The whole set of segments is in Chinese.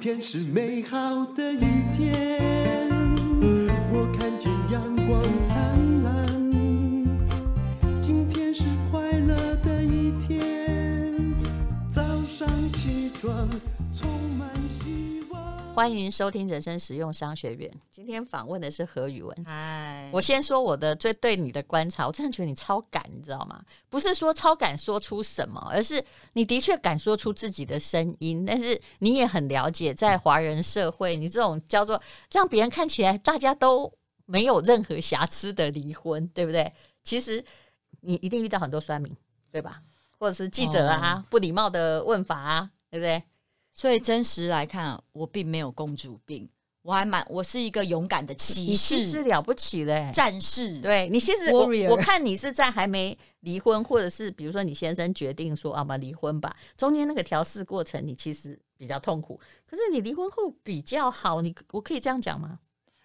天是美好的一天，我看见阳光灿烂。欢迎收听人生实用商学院。今天访问的是何宇文。哎，我先说我的最对你的观察，我真的觉得你超敢，你知道吗？不是说超敢说出什么，而是你的确敢说出自己的声音。但是你也很了解，在华人社会，你这种叫做让别人看起来大家都没有任何瑕疵的离婚，对不对？其实你一定遇到很多酸民，对吧？或者是记者啊，哦、不礼貌的问法啊，对不对？所以真实来看，我并没有公主病。我还蛮，我是一个勇敢的骑士，骑士了不起嘞，战士。对，你其实我，我看你是在还没离婚，或者是比如说你先生决定说啊嘛离婚吧，中间那个调试过程你其实比较痛苦，可是你离婚后比较好，你我可以这样讲吗？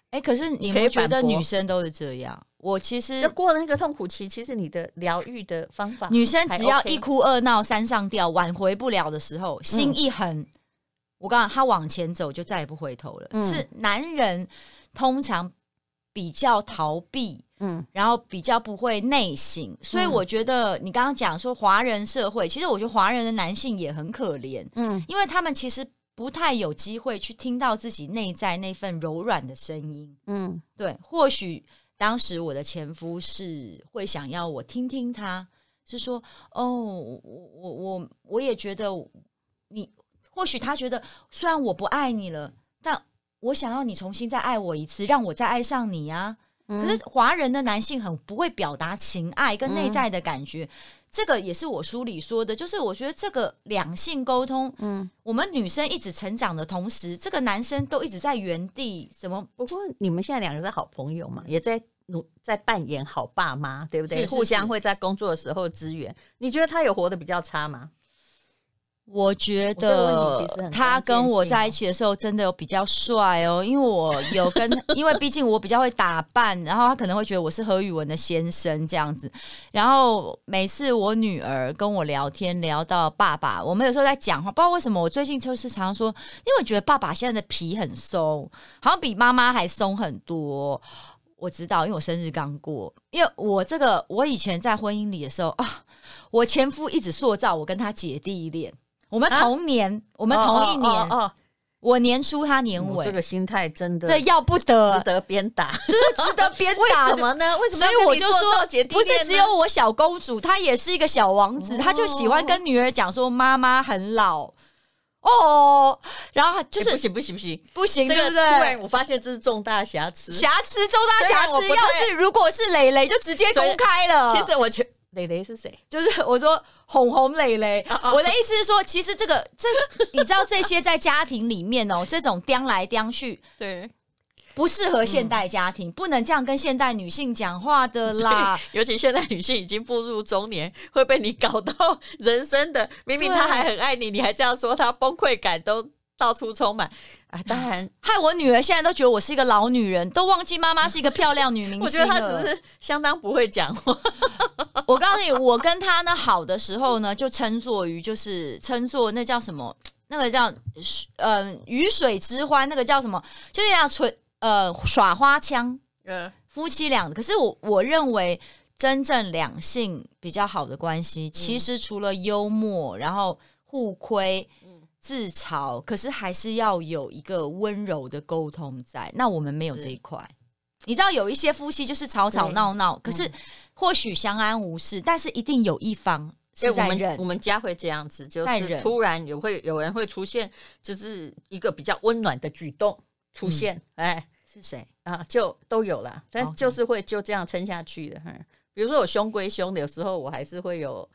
哎、欸，可是你们觉得女生都是这样？我其实就过了那个痛苦期，其实你的疗愈的方法，女生只要一哭二闹三上吊，挽回不了的时候，心一狠。嗯我刚刚他往前走就再也不回头了。嗯、是男人通常比较逃避，嗯，然后比较不会内省，嗯、所以我觉得你刚刚讲说华人社会，其实我觉得华人的男性也很可怜，嗯，因为他们其实不太有机会去听到自己内在那份柔软的声音，嗯，对。或许当时我的前夫是会想要我听听他，是说哦，我我我我也觉得你。或许他觉得，虽然我不爱你了，但我想要你重新再爱我一次，让我再爱上你啊！嗯、可是华人的男性很不会表达情爱跟内在的感觉，嗯、这个也是我书里说的，就是我觉得这个两性沟通，嗯，我们女生一直成长的同时，这个男生都一直在原地。什么？不过你们现在两个是好朋友嘛，也在努在扮演好爸妈，对不对？是是是互相会在工作的时候支援。你觉得他有活得比较差吗？我觉得他跟我在一起的时候真的有比较帅哦，因为我有跟，因为毕竟我比较会打扮，然后他可能会觉得我是何宇文的先生这样子。然后每次我女儿跟我聊天聊到爸爸，我们有时候在讲话，不知道为什么我最近就是常常说，因为我觉得爸爸现在的皮很松，好像比妈妈还松很多。我知道，因为我生日刚过，因为我这个我以前在婚姻里的时候啊，我前夫一直塑造我跟他姐弟恋。我们同年，啊、我们同一年，哦哦哦、我年初，他年尾，这个心态真的，这要不得，值得鞭打，这是值得鞭打。为什么呢？为什么？所以我就说，不是只有我小公主，她也是一个小王子，他、哦、就喜欢跟女儿讲说妈妈很老哦，然后就是、欸、不行不行不行不行，对不对？突然我发现这是重大瑕疵，瑕疵重大瑕疵。要是如果是蕾蕾，就直接公开了。其实我觉。蕾蕾是谁？就是我说红红蕾蕾。我的意思是说，其实这个这你知道这些在家庭里面哦，这种叼来叼去，对，不适合现代家庭，不能这样跟现代女性讲话的啦。尤其现代女性已经步入中年，会被你搞到人生的，明明她还很爱你，你还这样说她，崩溃感都到处充满。啊，当然，害我女儿现在都觉得我是一个老女人，都忘记妈妈是一个漂亮女明星。我觉得她只是相当不会讲话。我告诉你，我跟她呢好的时候呢，就称作于就是称作那叫什么，那个叫呃鱼水之欢，那个叫什么，就是这样纯呃耍花枪，呃夫妻俩。可是我我认为真正两性比较好的关系，其实除了幽默，然后互亏。自嘲，可是还是要有一个温柔的沟通在。那我们没有这一块，你知道，有一些夫妻就是吵吵闹闹，可是或许相安无事，嗯、但是一定有一方是在忍。我们我们家会这样子，就是突然有会有人会出现，就是一个比较温暖的举动出现。嗯、哎，是谁啊？就都有了，但就是会就这样撑下去的。嗯，比如说我凶归凶的，有时候我还是会有。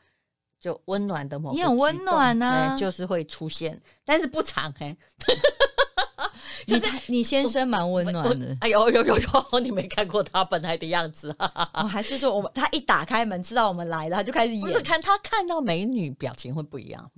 就温暖的某，你很温暖啊，就是会出现，但是不长嘿。你你先生蛮温暖的，哎呦呦呦呦，你没看过他本来的样子啊？还是说我们他一打开门知道我们来了，他就开始演？不是看他看到美女表情会不一样，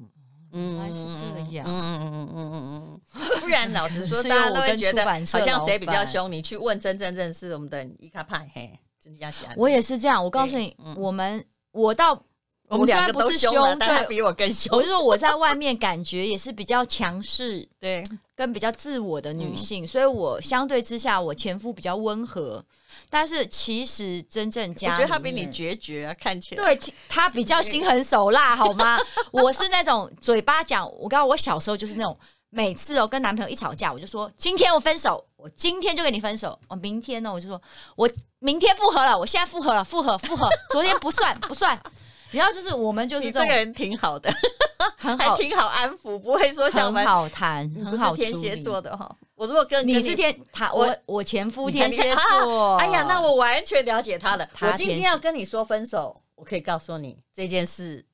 嗯，还是这样，嗯嗯嗯嗯嗯嗯，不然老实说，大家都会觉得好像谁比较凶。你去问真正认识我们的伊卡派，嘿，真的喜欢。我也是这样，我告诉你，我们我到。我们两个都凶，但他比我更凶。我就说我在外面感觉也是比较强势，对。跟比较自我的女性，嗯、所以我相对之下，我前夫比较温和。但是其实真正家，我觉得他比你决绝啊，看起来。对，他比较心狠手辣，好吗？我是那种嘴巴讲，我刚刚我小时候就是那种，每次哦跟男朋友一吵架，我就说今天我分手，我今天就跟你分手。我明天呢，我就说我明天复合了，我现在复合了，复合复合，昨天不算不算。然后就是我们就是这，这个人挺好的，很好，还挺好安抚，不会说想很好谈，很好天蝎座的哈。我如果跟你是天，他我我前夫天蝎座，哎呀，那我完全了解他了。我今天要跟你说分手，我可以告诉你这件事，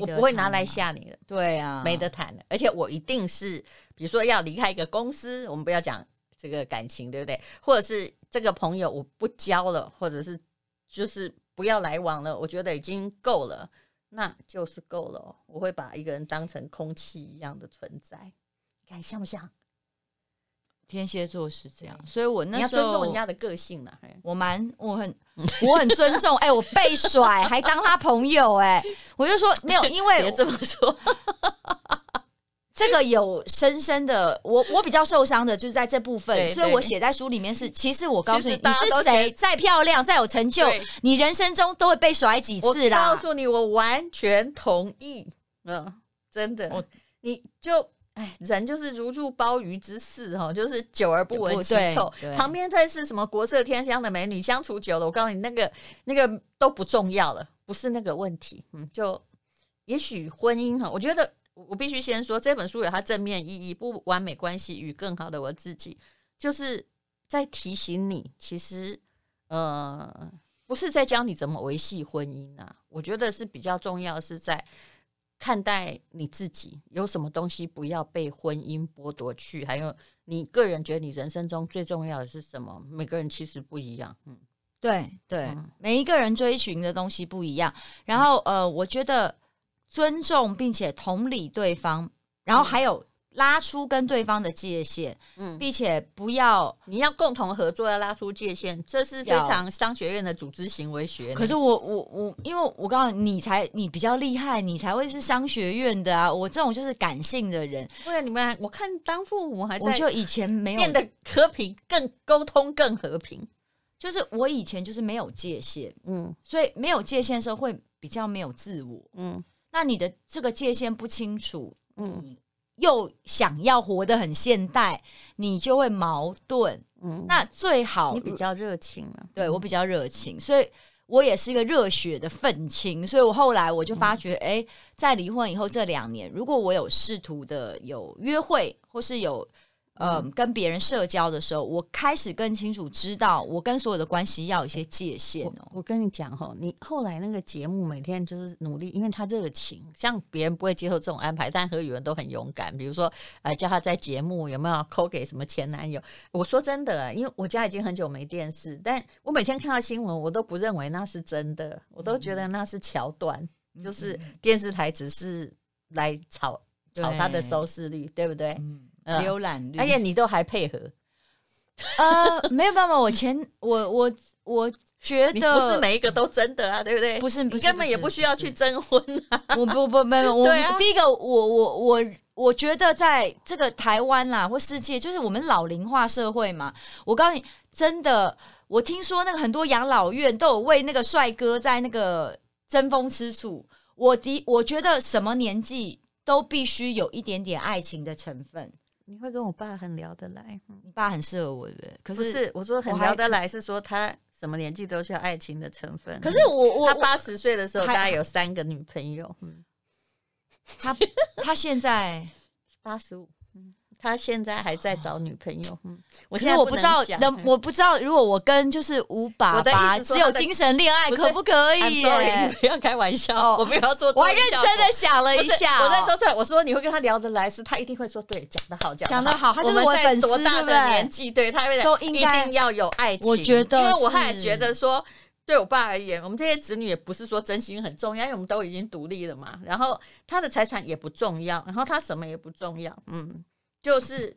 我不会拿来吓你的。对啊，没得谈的。而且我一定是，比如说要离开一个公司，我们不要讲这个感情，对不对？或者是这个朋友我不交了，或者是就是不要来往了，我觉得已经够了，那就是够了。我会把一个人当成空气一样的存在，你看像不像？天蝎座是这样，所以我那时候你要尊重人家的个性啊。我蛮我很我很尊重，哎、欸，我被甩还当他朋友、欸，哎，我就说没有，因为 别这么说，这个有深深的，我我比较受伤的就是在这部分，所以我写在书里面是，其实我告诉你，你是谁，再漂亮再有成就，你人生中都会被甩几次啦。我告诉你，我完全同意，嗯，真的，我你就。哎，人就是如入鲍鱼之肆哈，就是久而不闻其臭。旁边再是什么国色天香的美女，相处久了，我告诉你，那个那个都不重要了，不是那个问题。嗯，就也许婚姻哈，我觉得我必须先说，这本书有它正面意义，不完美关系与更好的我自己，就是在提醒你，其实呃，不是在教你怎么维系婚姻啊，我觉得是比较重要，是在。看待你自己有什么东西不要被婚姻剥夺去，还有你个人觉得你人生中最重要的是什么？每个人其实不一样，嗯，对对，嗯、每一个人追寻的东西不一样。然后呃，我觉得尊重并且同理对方，然后还有。拉出跟对方的界限，嗯，并且不要你要共同合作，要拉出界限，这是非常商学院的组织行为学。可是我我我，因为我告诉你，你才你比较厉害，你才会是商学院的啊！我这种就是感性的人。对啊，你们我看当父母还在，我就以前没有变得和平，更沟通更和平。就是我以前就是没有界限，嗯，所以没有界限的时候会比较没有自我，嗯。那你的这个界限不清楚，嗯。又想要活得很现代，你就会矛盾。嗯，那最好你比较热情了，对我比较热情，所以我也是一个热血的愤青。所以我后来我就发觉，哎、嗯，在离婚以后这两年，如果我有试图的有约会，或是有。呃，跟别人社交的时候，我开始更清楚知道，我跟所有的关系要有一些界限哦。我，我跟你讲哈，你后来那个节目每天就是努力，因为他热情，像别人不会接受这种安排，但何宇文都很勇敢。比如说，呃，叫他在节目有没有扣给什么前男友？我说真的，因为我家已经很久没电视，但我每天看到新闻，我都不认为那是真的，我都觉得那是桥段，嗯、就是电视台只是来炒炒他的收视率，对，对不对？嗯浏览率，而且你都还配合，呃，没有办法，我前 我我我觉得不是每一个都真的啊，对不对？不是，不是，根本也不需要去征婚啊！我不不没有，我第一个，我我我我觉得在这个台湾啦或世界，就是我们老龄化社会嘛。我告诉你，真的，我听说那个很多养老院都有为那个帅哥在那个争风吃醋。我的我觉得什么年纪都必须有一点点爱情的成分。你会跟我爸很聊得来，你爸很适合我的，可是，是我说很聊得来，是说他什么年纪都需要爱情的成分。可是我我他八十岁的时候，大概有三个女朋友。嗯，他他现在八十五。他现在还在找女朋友，嗯，我现在我不知道，能我不知道，如果我跟就是吴爸爸只有精神恋爱，可不可以？你 不要开玩笑，我不要做。我还认真的想了一下，我在做出来，我说你会跟他聊得来，是他一定会说对，讲得好，讲得好。他就是我粉丝，多大的年纪，对他都一定要有爱情。我觉得，因为我还觉得说，对我爸而言，我们这些子女也不是说真心很重要，因为我们都已经独立了嘛。然后他的财产也不重要，然后他什么也不重要，嗯，就是。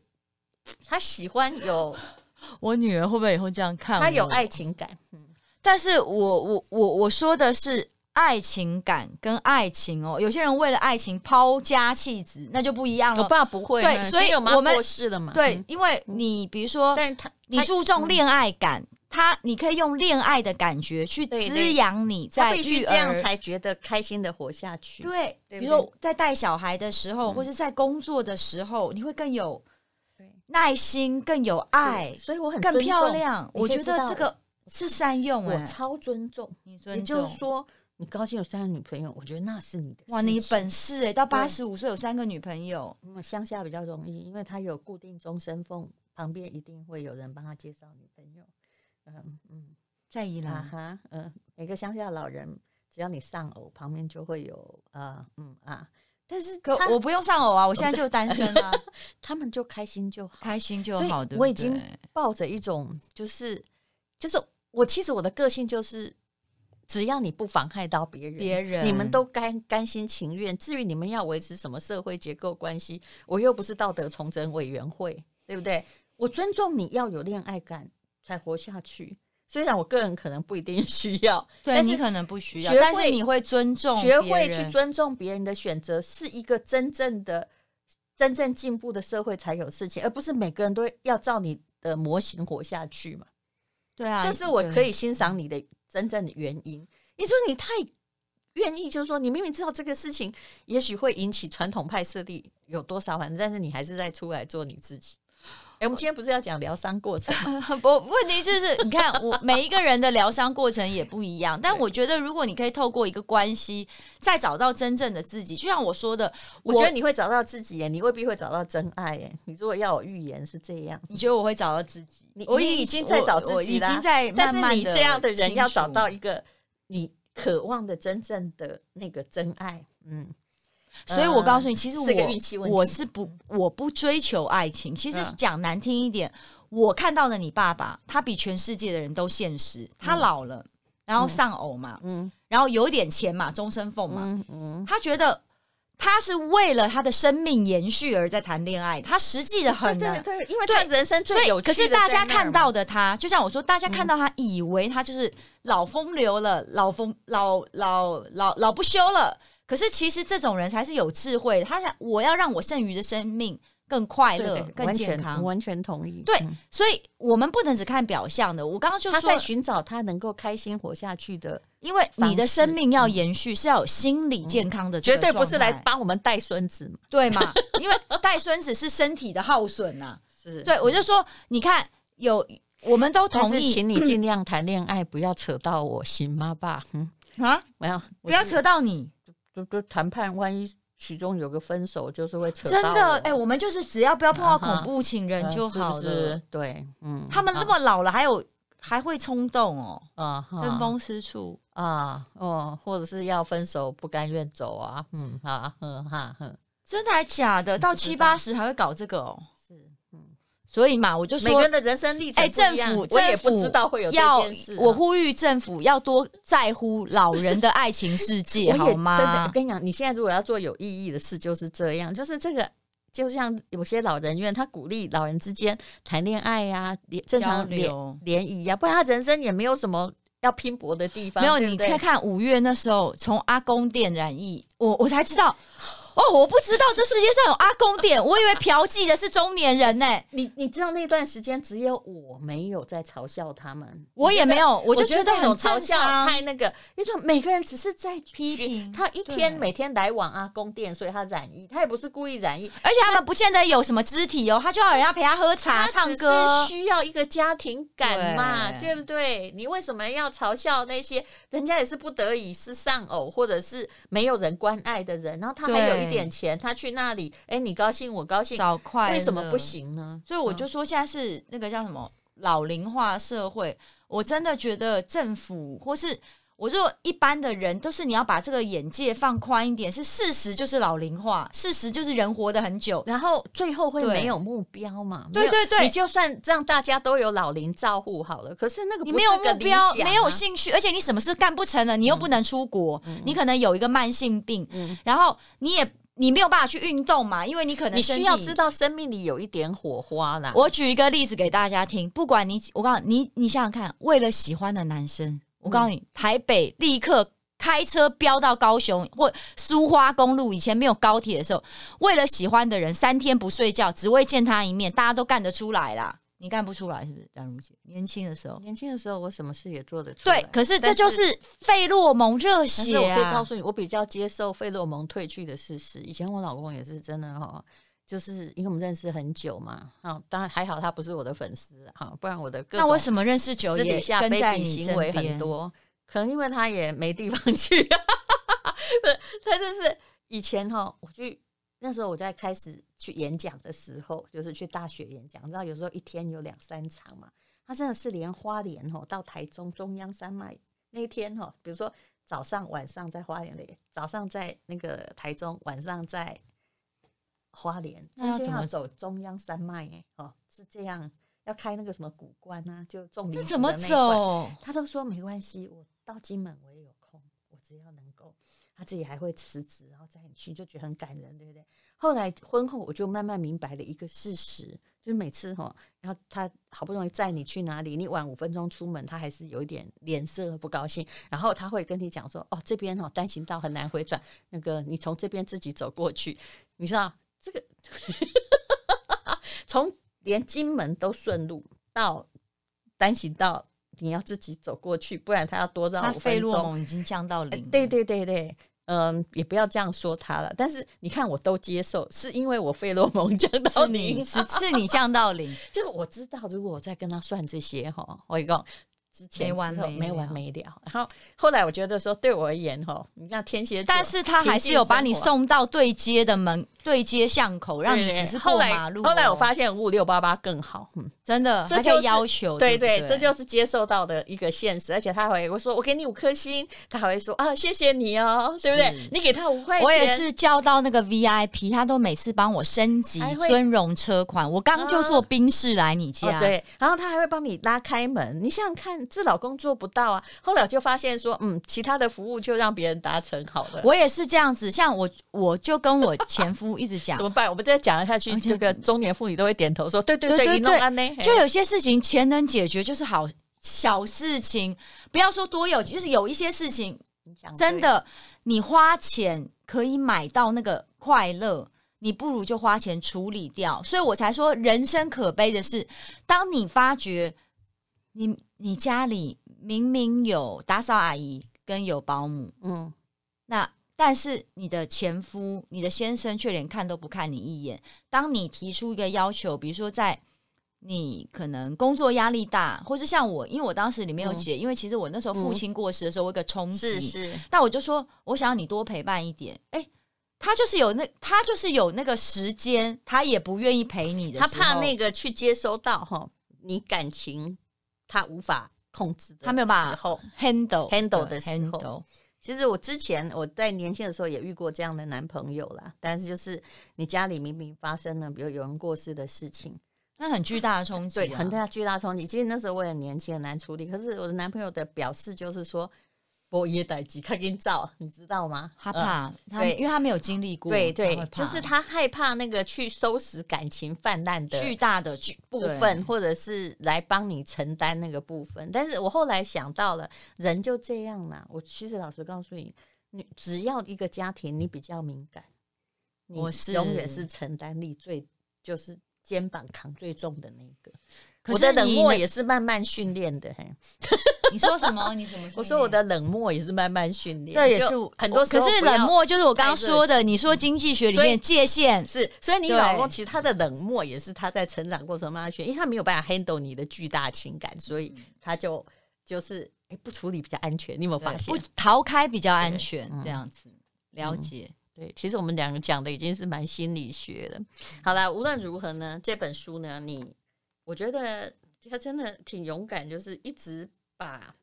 他喜欢有，我女儿会不会以后这样看？他有爱情感，嗯，但是我我我我说的是爱情感跟爱情哦，有些人为了爱情抛家弃子，那就不一样了。我爸不会，对，所以我们过世了嘛。对，因为你比如说，但他你注重恋爱感，他你可以用恋爱的感觉去滋养你，在必须这样才觉得开心的活下去。对，比如说在带小孩的时候，或是在工作的时候，你会更有耐心，更有爱，所以我很更漂亮。我觉得这个是善用，我超尊重。你尊重，也就是说。你高兴有三个女朋友，我觉得那是你的哇，你本事哎！到八十五岁有三个女朋友，嗯，乡下比较容易，因为他有固定终身俸，旁边一定会有人帮他介绍女朋友。嗯嗯，在意啦哈，嗯，每个乡下老人，只要你丧偶，旁边就会有呃嗯啊，但是可我不用丧偶啊，我现在就单身啊，他们就开心就好，开心就好的。我已经抱着一种就是就是我其实我的个性就是。只要你不妨害到别人，别人你们都甘甘心情愿。至于你们要维持什么社会结构关系，我又不是道德重整委员会，对不对？我尊重你要有恋爱感才活下去。虽然我个人可能不一定 需要，对你可能不需要，但是你会尊重，学会去尊重别人的选择，是一个真正的、真正进步的社会才有事情，而不是每个人都要照你的模型活下去嘛。对啊，这是我可以欣赏你的。真正的原因，你说你太愿意，就是说你明明知道这个事情也许会引起传统派势力有多少反正，但是你还是在出来做你自己。哎，我们今天不是要讲疗伤过程吗？不，问题就是你看，我每一个人的疗伤过程也不一样。但我觉得，如果你可以透过一个关系，再找到真正的自己，就像我说的，我，我觉得你会找到自己耶，你未必会找到真爱耶。你如果要我预言是这样，你觉得我会找到自己？你我已经在找自己了，已经在慢慢的。但是你这样的人要找到一个你渴望的真正的那个真爱，嗯。所以我告诉你，其实我我是不我不追求爱情。其实讲难听一点，我看到的你爸爸，他比全世界的人都现实。他老了，然后丧偶嘛，嗯，然后有点钱嘛，终身俸嘛，嗯，他觉得他是为了他的生命延续而在谈恋爱。他实际的很，对对，因为他人生最有趣的。可是大家看到的他，就像我说，大家看到他以为他就是老风流了，老风老老老老不休了。可是其实这种人才是有智慧的。他想，我要让我剩余的生命更快乐、更健康。完全同意。对，嗯、所以我们不能只看表象的。我刚刚就说，他在寻找他能够开心活下去的，因为你的生命要延续，是要有心理健康的、嗯，绝对不是来帮我们带孙子嘛，对吗？因为带孙子是身体的耗损呐、啊。是，对，我就说，你看，有我们都同意，请你尽量谈恋爱，不要扯到我，行吗，爸？嗯啊，不要，不要扯到你。就就谈判，万一其中有个分手，就是会扯到。真的，哎、欸，我们就是只要不要碰到恐怖情人就好了。啊、是是对，嗯，他们那么老了，还有还会冲动哦，啊，争风吃醋啊，哦，或者是要分手不甘愿走啊，嗯，哈，嗯哈，哼，真的还假的？到七八十还会搞这个哦。所以嘛，我就说每个人的人生历程不一样，政府我也不知道会有这件事、啊。我呼吁政府要多在乎老人的爱情世界，好吗？真的，我跟你讲，你现在如果要做有意义的事，就是这样，就是这个，就像有些老人院，他鼓励老人之间谈恋爱呀、啊，正常联联谊呀，不然他人生也没有什么要拼搏的地方。没有，对对，你看看五月那时候，从阿公店染疫，我我才知道。哦，我不知道这世界上有阿公店，我以为嫖妓的是中年人呢、欸。你你知道那段时间只有我没有在嘲笑他们，我也没有，我就觉得很嘲笑，太那个，因为每个人只是在批评他一天每天来往阿公店，所以他染疫，他也不是故意染疫，而且他们不见得有什么肢体哦，他就要人家陪他喝茶、唱歌，需要一个家庭感嘛，对，对不对？你为什么要嘲笑那些人家也是不得已是丧偶或者是没有人关爱的人，然后他还有一点钱，他去那里，哎，你高兴，我高兴，找快乐，为什么不行呢？所以我就说，现在是那个叫什么老龄化社会，我真的觉得政府或是。我说一般的人都是你要把这个眼界放宽一点，是事实就是老龄化，事实就是人活得很久，然后最后会没有目标嘛？对对对，你就算让大家都有老龄照护好了，可是那个你没有目标，没有兴趣，而且你什么事干不成了，你又不能出国，嗯、你可能有一个慢性病，嗯、然后你也你没有办法去运动嘛，因为你可能你需要知道生命里有一点火花啦。我举一个例子给大家听，不管你，我告诉你，你，你想想看，为了喜欢的男生。我告诉你，台北立刻开车飙到高雄或苏花公路，以前没有高铁的时候，为了喜欢的人，三天不睡觉，只为见他一面，大家都干得出来啦。你干不出来是不是？梁如姐，年轻的时候，年轻的时候我什么事也做得出来。对，可是这就是费洛蒙热血啊！我可以告诉你，我比较接受费洛蒙褪去的事实。以前我老公也是真的哈，就是因为我们认识很久嘛，啊，当然还好他不是我的粉丝哈，不然我的个。那为什么认识久私底下卑鄙行为很多？可能因为他也没地方 去，不是他就是以前哈，我去。那时候我在开始去演讲的时候，就是去大学演讲，你知道有时候一天有两三场嘛。他真的是连花莲吼到台中中央山脉那一天哈，比如说早上晚上在花莲里，早上在那个台中，晚上在花莲，那要怎么走中央山脉？哎，哦，是这样，要开那个什么古关啊，就重林怎么走？他都说没关系，我到金门我也有空，我只要能够。他自己还会辞职，然后再你去，就觉得很感人，对不对？后来婚后，我就慢慢明白了一个事实，就是每次哈，然后他好不容易载你去哪里，你晚五分钟出门，他还是有一点脸色不高兴，然后他会跟你讲说：“哦，这边哦单行道很难回转，那个你从这边自己走过去。”你知道这个 从连金门都顺路到单行道。你要自己走过去，不然他要多绕五分钟。费洛蒙已经降到零。对对对对，嗯，也不要这样说他了。但是你看，我都接受，是因为我费洛蒙降到零，是是你降到零。就是我知道，如果我再跟他算这些哈，我没完没没完没了，然后后来我觉得说，对我而言哈，你看天蝎，但是他还是有把你送到对接的门，对接巷口，让你只是过马路。后来我发现五五六八八更好，嗯，真的，这就要求，对对，这就是接受到的一个现实。而且他还会我说我给你五颗星，他还会说啊谢谢你哦，对不对？你给他五块钱，我也是叫到那个 VIP，他都每次帮我升级尊荣车款。我刚就坐宾士来你家，对，然后他还会帮你拉开门。你想想看，这老公做不。到啊！后来我就发现说，嗯，其他的服务就让别人达成好了。我也是这样子，像我，我就跟我前夫一直讲，怎么办？我们再讲下去，这个中年妇女都会点头说，对对对对对，就有些事情钱能解决就是好小事情，不要说多有，就是有一些事情真的，你花钱可以买到那个快乐，你不如就花钱处理掉。所以我才说，人生可悲的是，当你发觉你你家里。明明有打扫阿姨跟有保姆，嗯，那但是你的前夫、你的先生却连看都不看你一眼。当你提出一个要求，比如说在你可能工作压力大，或是像我，因为我当时里面有写，嗯、因为其实我那时候父亲过世的时候，我有个冲击，是是。但我就说，我想要你多陪伴一点。哎、欸，他就是有那，他就是有那个时间，他也不愿意陪你的，他怕那个去接收到哈，你感情他无法。控制的，他没有办法 handle handle 的时候。其实我之前我在年轻的时候也遇过这样的男朋友啦，但是就是你家里明明发生了，比如有人过世的事情，那很巨大的冲击，对，很大巨大冲击。其实那时候我也年轻，很难处理。可是我的男朋友的表示就是说。波耶代吉，他给你照，你知道吗？他怕，他因为他没有经历过，对对，就是他害怕那个去收拾感情泛滥的巨大的部分，或者是来帮你承担那个部分。但是我后来想到了，人就这样啦。我其实老实告诉你，你只要一个家庭，你比较敏感，我是永远是承担力最，就是肩膀扛最重的那个。我的冷漠也是慢慢训练的，嘿。你说什么？你什么？我说我的冷漠也是慢慢训练，这也是很多。可是冷漠就是我刚刚说的，你说经济学里面界限是，所以你老公其实他的冷漠也是他在成长过程慢慢训，因为他没有办法 handle 你的巨大情感，所以他就就是哎不处理比较安全。你有没有发现？不逃开比较安全，这样子了解。对，其实我们两个讲的已经是蛮心理学了。好了，无论如何呢，这本书呢，你。我觉得他真的挺勇敢，就是一直把，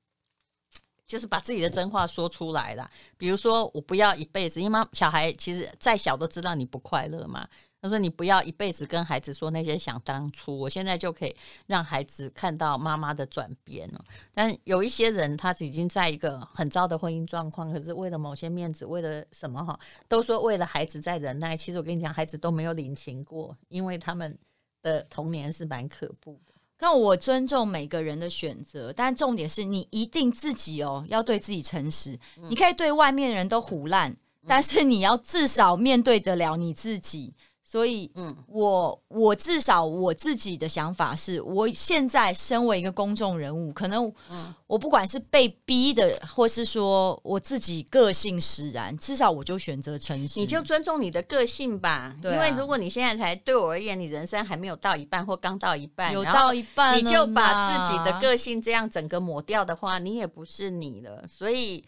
就是把自己的真话说出来了。比如说，我不要一辈子，因为小孩其实再小都知道你不快乐嘛。他说：“你不要一辈子跟孩子说那些想当初，我现在就可以让孩子看到妈妈的转变了。”但有一些人，他已经在一个很糟的婚姻状况，可是为了某些面子，为了什么哈，都说为了孩子在忍耐。其实我跟你讲，孩子都没有领情过，因为他们。的童年是蛮可怖的，但我尊重每个人的选择，但重点是你一定自己哦要对自己诚实。嗯、你可以对外面的人都胡烂，嗯、但是你要至少面对得了你自己。所以，嗯，我我至少我自己的想法是，我现在身为一个公众人物，可能，嗯我不管是被逼的，或是说我自己个性使然，至少我就选择诚实。你就尊重你的个性吧，对啊，因为如果你现在才对我而言，你人生还没有到一半或刚到一半，有到一半，你就把自己的个性这样整个抹掉的话，你也不是你了。所以。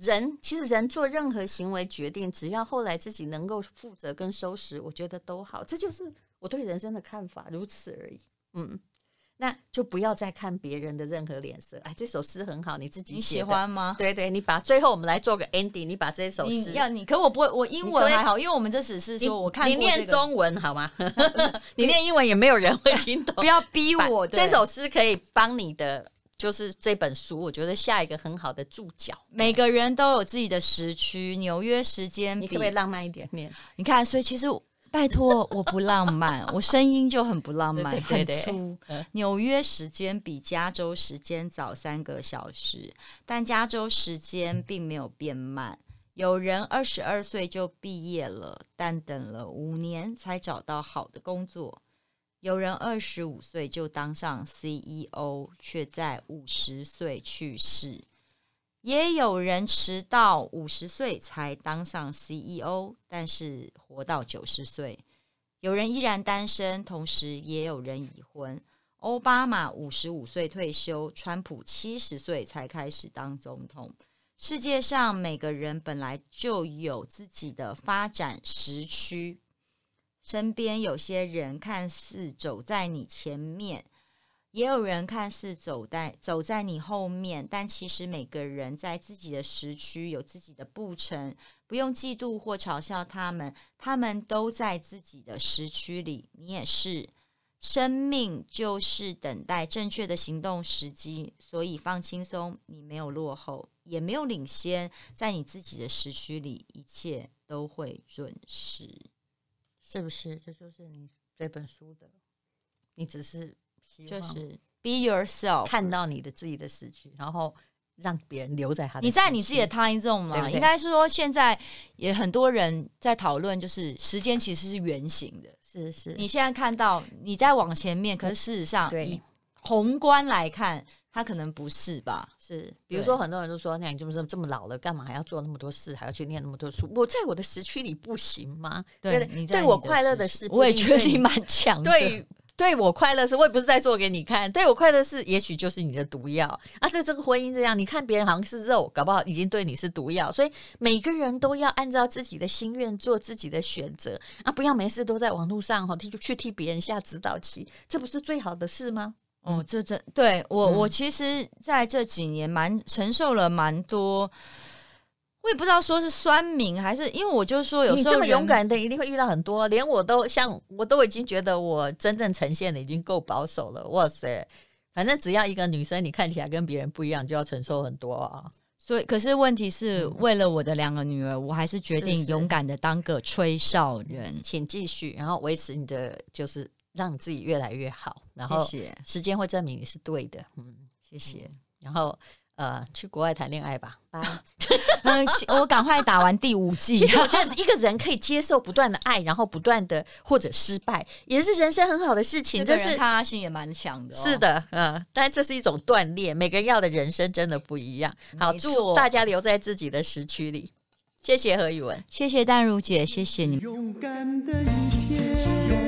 人其实人做任何行为决定，只要后来自己能够负责跟收拾，我觉得都好。这就是我对人生的看法，如此而已。嗯，那就不要再看别人的任何脸色。哎，这首诗很好，你自己喜欢吗？对对，你把最后我们来做个 ending，你把这首诗要你，可我不会，我英文还好，因为我们这只是说我看过、这个、你念中文好吗？你念英文也没有人会听懂，不要逼我。这首诗可以帮你的。就是这本书，我觉得下一个很好的注脚。每个人都有自己的时区，纽约时间，你可不可以浪漫一点点？你看，所以其实拜托，我不浪漫，我声音就很不浪漫，对对对很粗。纽约时间比加州时间早三个小时，但加州时间并没有变慢。有人二十二岁就毕业了，但等了五年才找到好的工作。有人二十五岁就当上 CEO，却在五十岁去世；也有人迟到五十岁才当上 CEO，但是活到九十岁。有人依然单身，同时也有人已婚。奥巴马五十五岁退休，川普七十岁才开始当总统。世界上每个人本来就有自己的发展时区。身边有些人看似走在你前面，也有人看似走在走在你后面，但其实每个人在自己的时区有自己的步程，不用嫉妒或嘲笑他们，他们都在自己的时区里。你也是，生命就是等待正确的行动时机，所以放轻松，你没有落后，也没有领先，在你自己的时区里，一切都会准时。是不是？这就是你这本书的，你只是就是 be yourself，看到你的自己的时区，然后让别人留在他的。你在你自己的 time zone 吗？对对，应该是说，现在也很多人在讨论，就是时间其实是圆形的。是是，你现在看到你在往前面，可是事实上对以宏观来看。他可能不是吧？是，比如说很多人都说，那你这么这么老了，干嘛还要做那么多事，还要去念那么多书？我在我的时区里不行吗？对，对，对我快乐的事，我也觉得你蛮强的。对，对我快乐是，我也不是在做给你看。对我快乐是，也许就是你的毒药啊！这这个婚姻这样，你看别人好像是肉，搞不好已经对你是毒药。所以每个人都要按照自己的心愿做自己的选择啊！不要没事都在网络上哈，就去替别人下指导棋，这不是最好的事吗？哦，这这对我，嗯、我其实在这几年蛮承受了蛮多，我也不知道说是酸民还是因为我就说有时候你这么勇敢的一定会遇到很多，连我都像我都已经觉得我真正呈现的已经够保守了。哇塞，反正只要一个女生你看起来跟别人不一样，就要承受很多啊。所以，可是问题是为了我的两个女儿，我还是决定勇敢的当个吹哨人，请继续，然后维持你的就是。让你自己越来越好，然后时间会证明你是对的。嗯，谢谢。然后呃，去国外谈恋爱吧。啊。嗯，我赶快打完第五季。我觉得一个人可以接受不断的爱，然后不断的或者失败，也是人生很好的事情。就是他心也蛮强的。是的，嗯，但这是一种锻炼。每个人要的人生真的不一样。好，祝大家留在自己的时区里。谢谢何宇文，谢谢淡如姐，谢谢你。勇敢的一天。